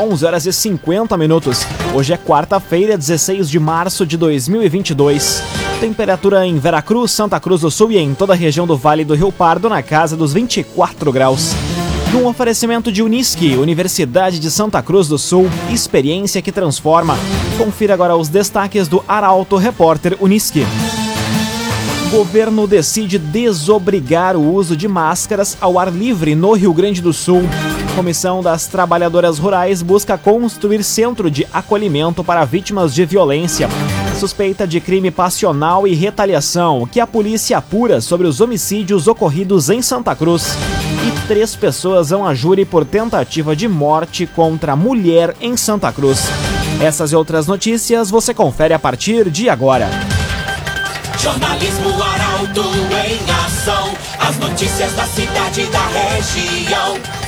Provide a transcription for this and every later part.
11 horas e 50 minutos. Hoje é quarta-feira, 16 de março de 2022. Temperatura em Veracruz, Santa Cruz do Sul e em toda a região do Vale do Rio Pardo na casa dos 24 graus. Num oferecimento de Unisque, Universidade de Santa Cruz do Sul, experiência que transforma. Confira agora os destaques do Arauto Repórter Unisque. Governo decide desobrigar o uso de máscaras ao ar livre no Rio Grande do Sul. Comissão das Trabalhadoras Rurais busca construir centro de acolhimento para vítimas de violência. Suspeita de crime passional e retaliação que a polícia apura sobre os homicídios ocorridos em Santa Cruz. E três pessoas vão a júri por tentativa de morte contra mulher em Santa Cruz. Essas e outras notícias você confere a partir de agora. Jornalismo Arauto em ação. As notícias da cidade e da região.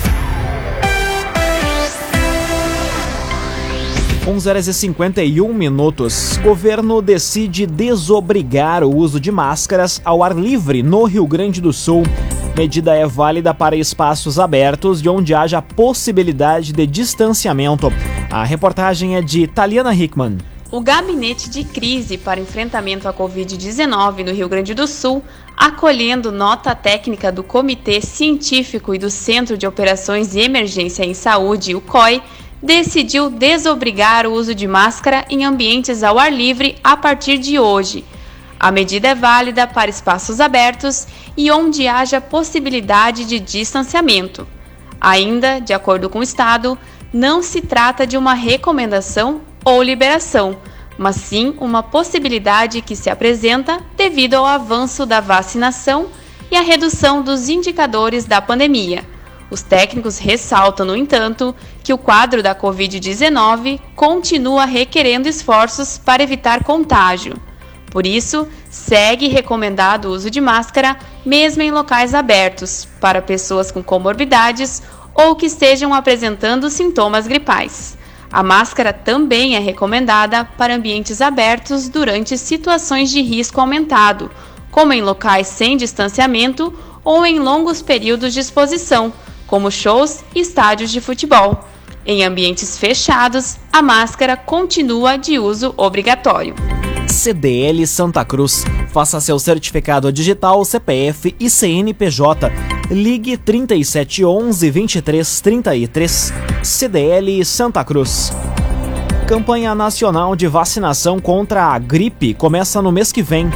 11 horas e 51 minutos. Governo decide desobrigar o uso de máscaras ao ar livre no Rio Grande do Sul. Medida é válida para espaços abertos de onde haja possibilidade de distanciamento. A reportagem é de Taliana Hickman. O Gabinete de Crise para Enfrentamento à Covid-19 no Rio Grande do Sul, acolhendo nota técnica do Comitê Científico e do Centro de Operações e Emergência em Saúde, o COI, decidiu desobrigar o uso de máscara em ambientes ao ar livre a partir de hoje. A medida é válida para espaços abertos e onde haja possibilidade de distanciamento. Ainda, de acordo com o Estado, não se trata de uma recomendação ou liberação, mas sim uma possibilidade que se apresenta devido ao avanço da vacinação e à redução dos indicadores da pandemia. Os técnicos ressaltam, no entanto, que o quadro da Covid-19 continua requerendo esforços para evitar contágio. Por isso, segue recomendado o uso de máscara mesmo em locais abertos, para pessoas com comorbidades ou que estejam apresentando sintomas gripais. A máscara também é recomendada para ambientes abertos durante situações de risco aumentado, como em locais sem distanciamento ou em longos períodos de exposição, como shows e estádios de futebol. Em ambientes fechados, a máscara continua de uso obrigatório. CDL Santa Cruz. Faça seu certificado digital, CPF e CNPJ. Ligue 3711 2333. CDL Santa Cruz. Campanha Nacional de Vacinação contra a Gripe começa no mês que vem.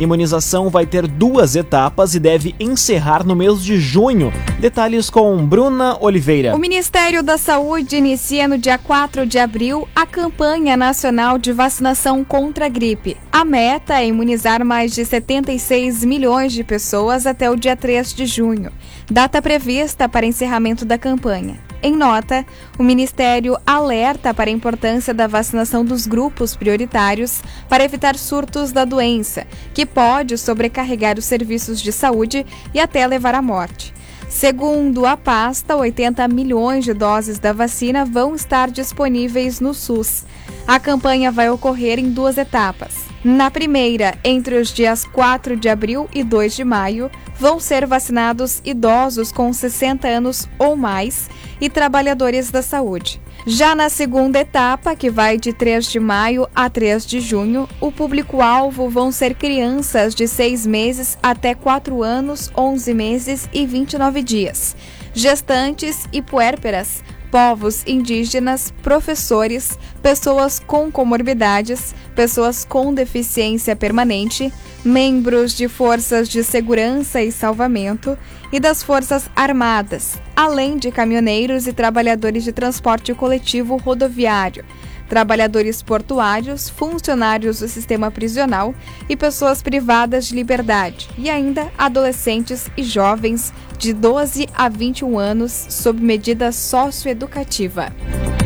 Imunização vai ter duas etapas e deve encerrar no mês de junho. Detalhes com Bruna Oliveira. O Ministério da Saúde inicia no dia 4 de abril a campanha nacional de vacinação contra a gripe. A meta é imunizar mais de 76 milhões de pessoas até o dia 3 de junho, data prevista para encerramento da campanha. Em nota, o Ministério alerta para a importância da vacinação dos grupos prioritários para evitar surtos da doença, que pode sobrecarregar os serviços de saúde e até levar à morte. Segundo a pasta, 80 milhões de doses da vacina vão estar disponíveis no SUS. A campanha vai ocorrer em duas etapas. Na primeira, entre os dias 4 de abril e 2 de maio, vão ser vacinados idosos com 60 anos ou mais e trabalhadores da saúde. Já na segunda etapa, que vai de 3 de maio a 3 de junho, o público-alvo vão ser crianças de 6 meses até 4 anos, 11 meses e 29 dias, gestantes e puérperas, povos indígenas, professores, pessoas com comorbidades, pessoas com deficiência permanente, membros de forças de segurança e salvamento e das Forças Armadas, além de caminhoneiros e trabalhadores de transporte coletivo rodoviário, trabalhadores portuários, funcionários do sistema prisional e pessoas privadas de liberdade, e ainda adolescentes e jovens de 12 a 21 anos sob medida socioeducativa.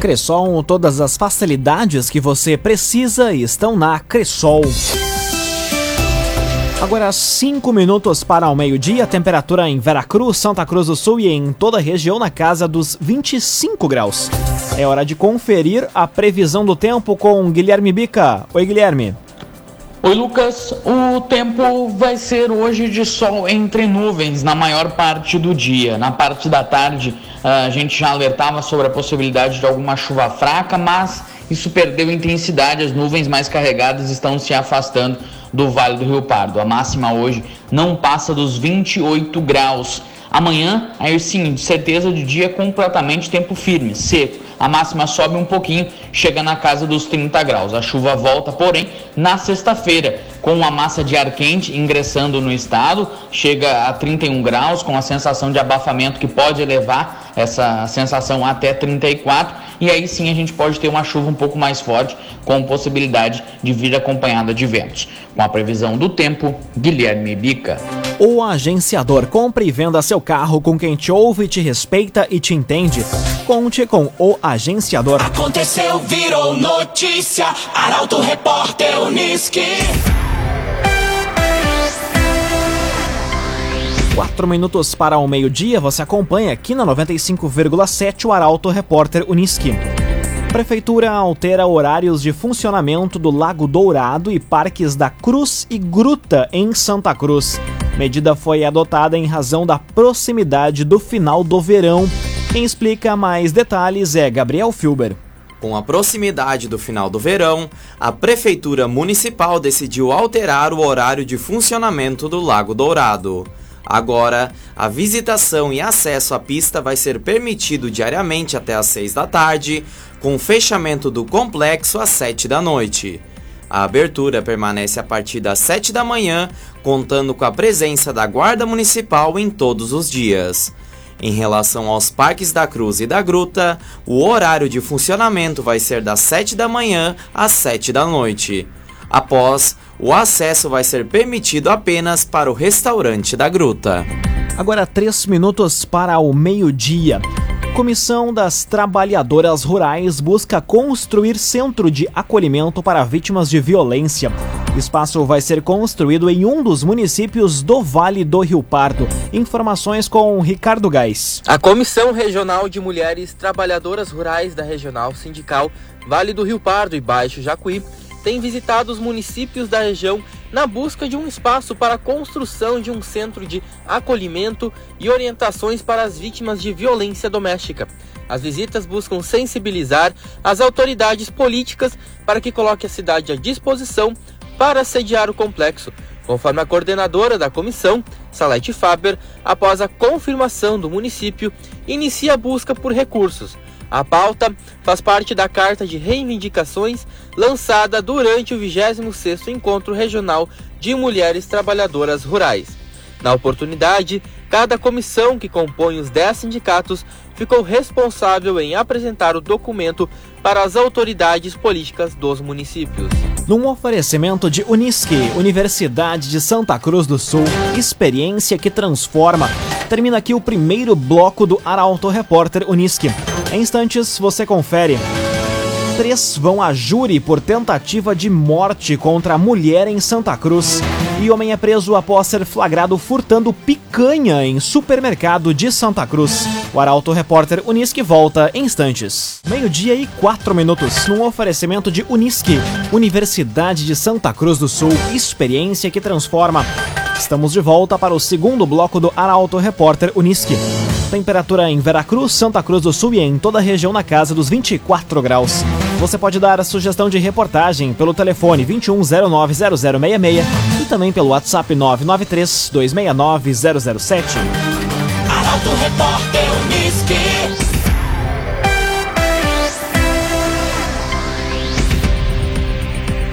Cressol, todas as facilidades que você precisa estão na Cressol. Agora 5 minutos para o meio-dia, temperatura em Veracruz, Santa Cruz do Sul e em toda a região na casa dos 25 graus. É hora de conferir a previsão do tempo com Guilherme Bica. Oi, Guilherme. Oi, Lucas. O tempo vai ser hoje de sol entre nuvens na maior parte do dia. Na parte da tarde, a gente já alertava sobre a possibilidade de alguma chuva fraca, mas isso perdeu intensidade. As nuvens mais carregadas estão se afastando do Vale do Rio Pardo. A máxima hoje não passa dos 28 graus. Amanhã, aí sim, de certeza de dia completamente tempo firme, seco. A máxima sobe um pouquinho, chega na casa dos 30 graus. A chuva volta, porém, na sexta-feira, com a massa de ar quente ingressando no estado, chega a 31 graus, com a sensação de abafamento que pode elevar essa sensação até 34, e aí sim a gente pode ter uma chuva um pouco mais forte, com possibilidade de vir acompanhada de ventos. Com a previsão do tempo, Guilherme Bica. O agenciador compre e venda seu carro com quem te ouve, te respeita e te entende. Conte com o agenciador. Aconteceu, virou notícia. Arauto Repórter Uniski. Quatro minutos para o meio-dia, você acompanha aqui na 95,7 o Arauto Repórter Uniski. Prefeitura altera horários de funcionamento do Lago Dourado e parques da Cruz e Gruta em Santa Cruz. Medida foi adotada em razão da proximidade do final do verão. Quem explica mais detalhes é Gabriel Filber. Com a proximidade do final do verão, a Prefeitura Municipal decidiu alterar o horário de funcionamento do Lago Dourado. Agora, a visitação e acesso à pista vai ser permitido diariamente até às 6 da tarde, com fechamento do complexo às 7 da noite. A abertura permanece a partir das 7 da manhã, contando com a presença da Guarda Municipal em todos os dias. Em relação aos parques da Cruz e da Gruta, o horário de funcionamento vai ser das 7 da manhã às 7 da noite. Após, o acesso vai ser permitido apenas para o restaurante da gruta. Agora, três minutos para o meio-dia. Comissão das Trabalhadoras Rurais busca construir centro de acolhimento para vítimas de violência. Espaço vai ser construído em um dos municípios do Vale do Rio Pardo. Informações com Ricardo Gás. A Comissão Regional de Mulheres Trabalhadoras Rurais da Regional Sindical Vale do Rio Pardo e Baixo Jacuí tem visitado os municípios da região na busca de um espaço para a construção de um centro de acolhimento e orientações para as vítimas de violência doméstica. As visitas buscam sensibilizar as autoridades políticas para que coloque a cidade à disposição para sediar o complexo, conforme a coordenadora da comissão, Salete Faber, após a confirmação do município, inicia a busca por recursos a pauta faz parte da carta de reivindicações lançada durante o 26º Encontro Regional de Mulheres Trabalhadoras Rurais. Na oportunidade, cada comissão que compõe os 10 sindicatos ficou responsável em apresentar o documento para as autoridades políticas dos municípios. Num oferecimento de Unisque, Universidade de Santa Cruz do Sul, experiência que transforma. Termina aqui o primeiro bloco do Arauto Repórter Unisque. Em instantes você confere. Três vão a júri por tentativa de morte contra a mulher em Santa Cruz. E homem é preso após ser flagrado furtando picanha em supermercado de Santa Cruz. O Arauto Repórter Unisque volta em instantes. Meio-dia e quatro minutos, num oferecimento de Unisque, Universidade de Santa Cruz do Sul, experiência que transforma. Estamos de volta para o segundo bloco do Arauto Repórter Unisque. Temperatura em Veracruz, Santa Cruz do Sul e em toda a região na casa dos 24 graus. Você pode dar a sugestão de reportagem pelo telefone 21090066 e também pelo WhatsApp 993 269 007. Arauto Repórter Uniski.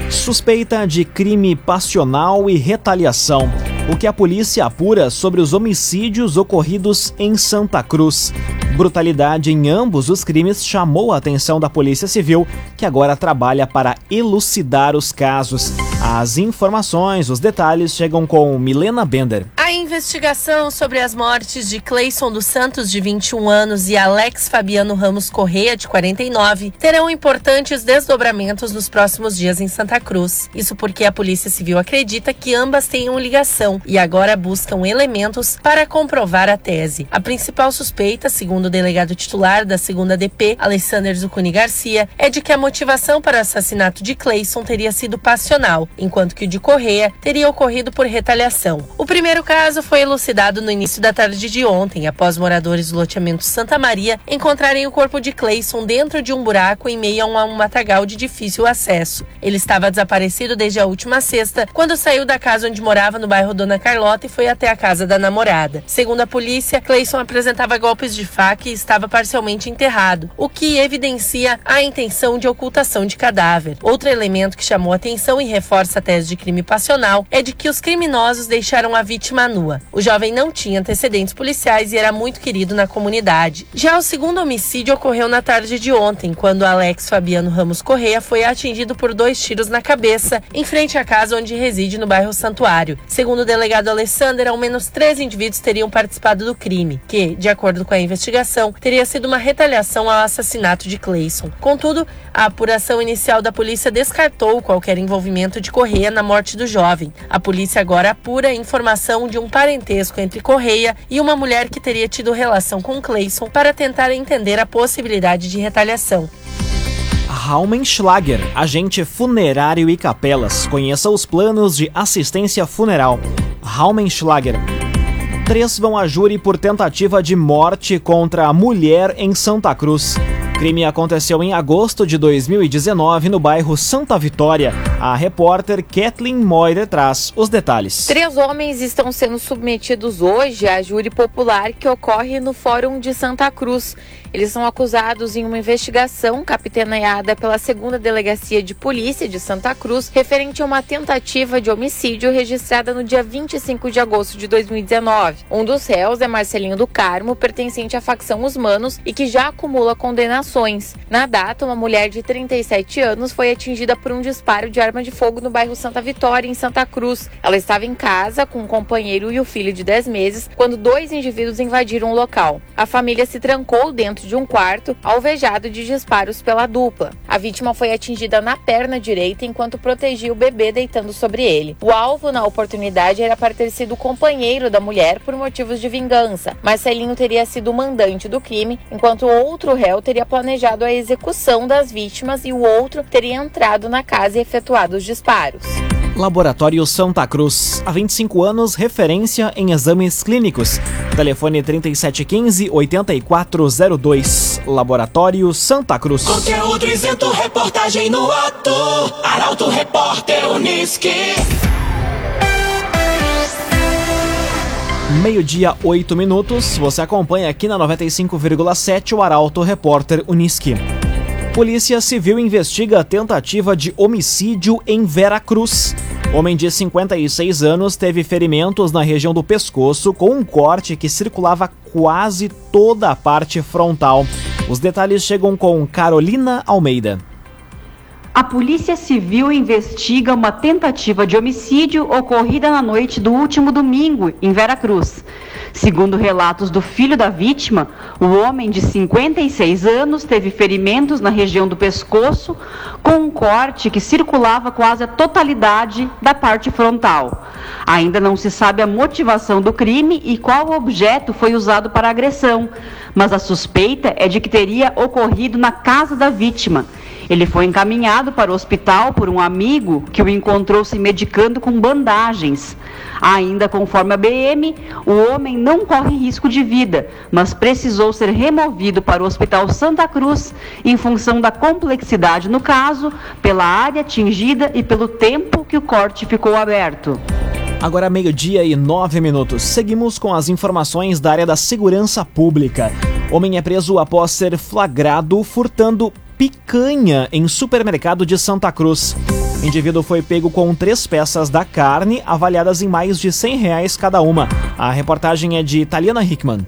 Suspeita de crime passional e retaliação. O que a polícia apura sobre os homicídios ocorridos em Santa Cruz. Brutalidade em ambos os crimes chamou a atenção da Polícia Civil, que agora trabalha para elucidar os casos. As informações, os detalhes chegam com Milena Bender. A investigação sobre as mortes de Cleison dos Santos, de 21 anos, e Alex Fabiano Ramos Correia, de 49, terão importantes desdobramentos nos próximos dias em Santa Cruz. Isso porque a Polícia Civil acredita que ambas tenham ligação e agora buscam elementos para comprovar a tese. A principal suspeita, segundo o delegado titular da segunda DP, Alessandro Zucuni Garcia, é de que a motivação para o assassinato de Cleison teria sido passional, enquanto que o de Correia teria ocorrido por retaliação. O primeiro caso foi elucidado no início da tarde de ontem, após moradores do loteamento Santa Maria encontrarem o corpo de Cleison dentro de um buraco em meio a um matagal de difícil acesso. Ele estava desaparecido desde a última sexta, quando saiu da casa onde morava no bairro Dona Carlota e foi até a casa da namorada. Segundo a polícia, Cleison apresentava golpes de faca e estava parcialmente enterrado, o que evidencia a intenção de ocultação de cadáver. Outro elemento que chamou atenção e reforça a tese de crime passional é de que os criminosos deixaram a vítima nua. O jovem não tinha antecedentes policiais e era muito querido na comunidade. Já o segundo homicídio ocorreu na tarde de ontem, quando Alex Fabiano Ramos Correia foi atingido por dois tiros na cabeça em frente à casa onde reside no bairro Santuário. Segundo o delegado Alessander, ao menos três indivíduos teriam participado do crime, que, de acordo com a investigação, teria sido uma retaliação ao assassinato de Clayson. Contudo, a apuração inicial da polícia descartou qualquer envolvimento de Correia na morte do jovem. A polícia agora apura a informação de um parentesco entre Correia e uma mulher que teria tido relação com Clayson para tentar entender a possibilidade de retaliação. Raumenschlager, agente funerário e capelas. Conheça os planos de assistência funeral. Raumenschlager. Três vão a júri por tentativa de morte contra a mulher em Santa Cruz crime aconteceu em agosto de 2019 no bairro Santa Vitória. A repórter Kathleen Moira traz os detalhes. Três homens estão sendo submetidos hoje à júri popular que ocorre no Fórum de Santa Cruz. Eles são acusados em uma investigação capitaneada pela segunda delegacia de polícia de Santa Cruz, referente a uma tentativa de homicídio registrada no dia 25 de agosto de 2019. Um dos réus é Marcelinho do Carmo, pertencente à facção Os Manos e que já acumula condenações na data, uma mulher de 37 anos foi atingida por um disparo de arma de fogo no bairro Santa Vitória, em Santa Cruz. Ela estava em casa com um companheiro e o filho de 10 meses quando dois indivíduos invadiram o local. A família se trancou dentro de um quarto, alvejado de disparos pela dupla. A vítima foi atingida na perna direita enquanto protegia o bebê deitando sobre ele. O alvo na oportunidade era para ter sido o companheiro da mulher por motivos de vingança. Marcelinho teria sido o mandante do crime, enquanto outro réu teria planejado a execução das vítimas e o outro teria entrado na casa e efetuado os disparos. Laboratório Santa Cruz. Há 25 anos, referência em exames clínicos. Telefone 3715-8402. Laboratório Santa Cruz. Conteúdo isento, reportagem no ato. Arauto Repórter Uniski. Meio-dia, 8 minutos. Você acompanha aqui na 95,7 o Arauto Repórter Uniski. Polícia Civil investiga a tentativa de homicídio em Veracruz. Homem de 56 anos teve ferimentos na região do pescoço com um corte que circulava quase toda a parte frontal. Os detalhes chegam com Carolina Almeida. A Polícia Civil investiga uma tentativa de homicídio ocorrida na noite do último domingo, em Veracruz. Segundo relatos do filho da vítima, o homem de 56 anos teve ferimentos na região do pescoço, com um corte que circulava quase a totalidade da parte frontal. Ainda não se sabe a motivação do crime e qual objeto foi usado para a agressão, mas a suspeita é de que teria ocorrido na casa da vítima ele foi encaminhado para o hospital por um amigo que o encontrou se medicando com bandagens. Ainda conforme a BM, o homem não corre risco de vida, mas precisou ser removido para o Hospital Santa Cruz em função da complexidade no caso, pela área atingida e pelo tempo que o corte ficou aberto. Agora meio-dia e nove minutos. Seguimos com as informações da área da segurança pública. Homem é preso após ser flagrado furtando picanha em supermercado de Santa Cruz. O indivíduo foi pego com três peças da carne, avaliadas em mais de 100 reais cada uma. A reportagem é de Taliana Hickman.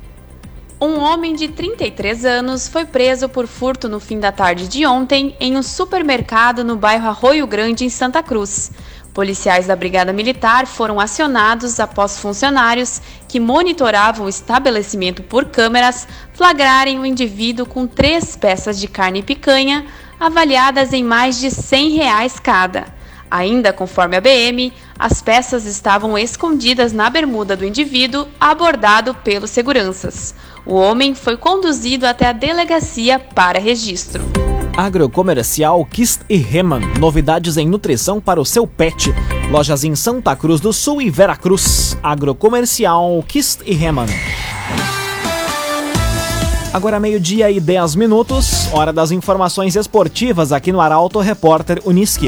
Um homem de 33 anos foi preso por furto no fim da tarde de ontem em um supermercado no bairro Arroio Grande, em Santa Cruz. Policiais da Brigada Militar foram acionados após funcionários que monitoravam o estabelecimento por câmeras flagrarem o indivíduo com três peças de carne picanha avaliadas em mais de 100 reais cada. Ainda conforme a BM, as peças estavam escondidas na bermuda do indivíduo abordado pelos seguranças. O homem foi conduzido até a delegacia para registro. Agrocomercial Kist e Reman. Novidades em nutrição para o seu pet. Lojas em Santa Cruz do Sul e Veracruz. Agrocomercial Kist e Reman. Agora meio-dia e 10 minutos, hora das informações esportivas aqui no Arauto Repórter Uniski.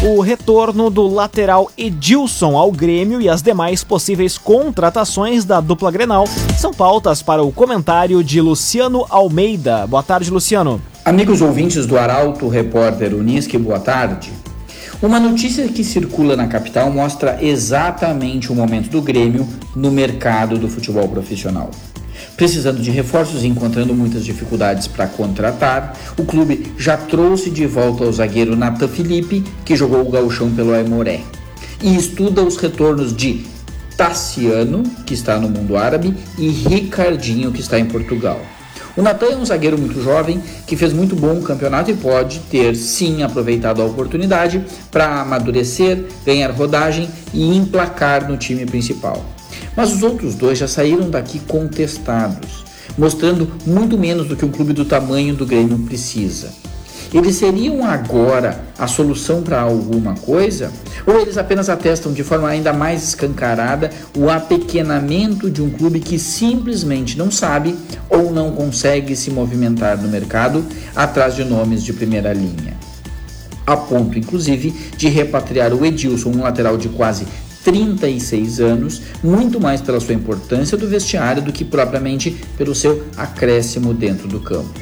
O retorno do lateral Edilson ao Grêmio e as demais possíveis contratações da dupla Grenal são pautas para o comentário de Luciano Almeida. Boa tarde, Luciano. Amigos ouvintes do Arauto Repórter Unisque, boa tarde. Uma notícia que circula na capital mostra exatamente o momento do Grêmio no mercado do futebol profissional. Precisando de reforços e encontrando muitas dificuldades para contratar, o clube já trouxe de volta o zagueiro Nathan Felipe, que jogou o gauchão pelo Aimoré, e estuda os retornos de Tassiano, que está no mundo árabe, e Ricardinho, que está em Portugal. O Natan é um zagueiro muito jovem que fez muito bom campeonato e pode ter sim aproveitado a oportunidade para amadurecer, ganhar rodagem e emplacar no time principal. Mas os outros dois já saíram daqui contestados, mostrando muito menos do que um clube do tamanho do Grêmio precisa. Eles seriam agora a solução para alguma coisa? Ou eles apenas atestam de forma ainda mais escancarada o apequenamento de um clube que simplesmente não sabe ou não consegue se movimentar no mercado atrás de nomes de primeira linha? A ponto, inclusive, de repatriar o Edilson, um lateral de quase 36 anos, muito mais pela sua importância do vestiário do que propriamente pelo seu acréscimo dentro do campo.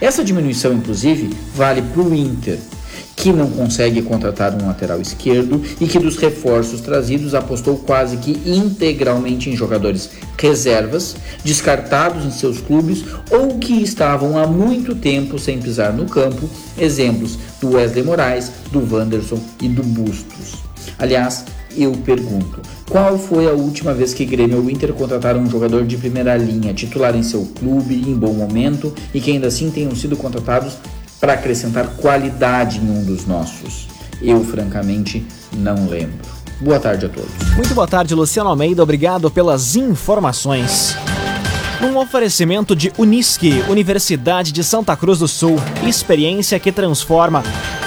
Essa diminuição, inclusive, vale para o Inter, que não consegue contratar um lateral esquerdo e que dos reforços trazidos apostou quase que integralmente em jogadores reservas, descartados em seus clubes ou que estavam há muito tempo sem pisar no campo, exemplos do Wesley Moraes, do Wanderson e do Bustos. Aliás, eu pergunto, qual foi a última vez que Grêmio ou Inter contrataram um jogador de primeira linha, titular em seu clube, em bom momento e que ainda assim tenham sido contratados para acrescentar qualidade em um dos nossos? Eu, francamente, não lembro. Boa tarde a todos. Muito boa tarde, Luciano Almeida. Obrigado pelas informações. Um oferecimento de Unisque, Universidade de Santa Cruz do Sul, experiência que transforma.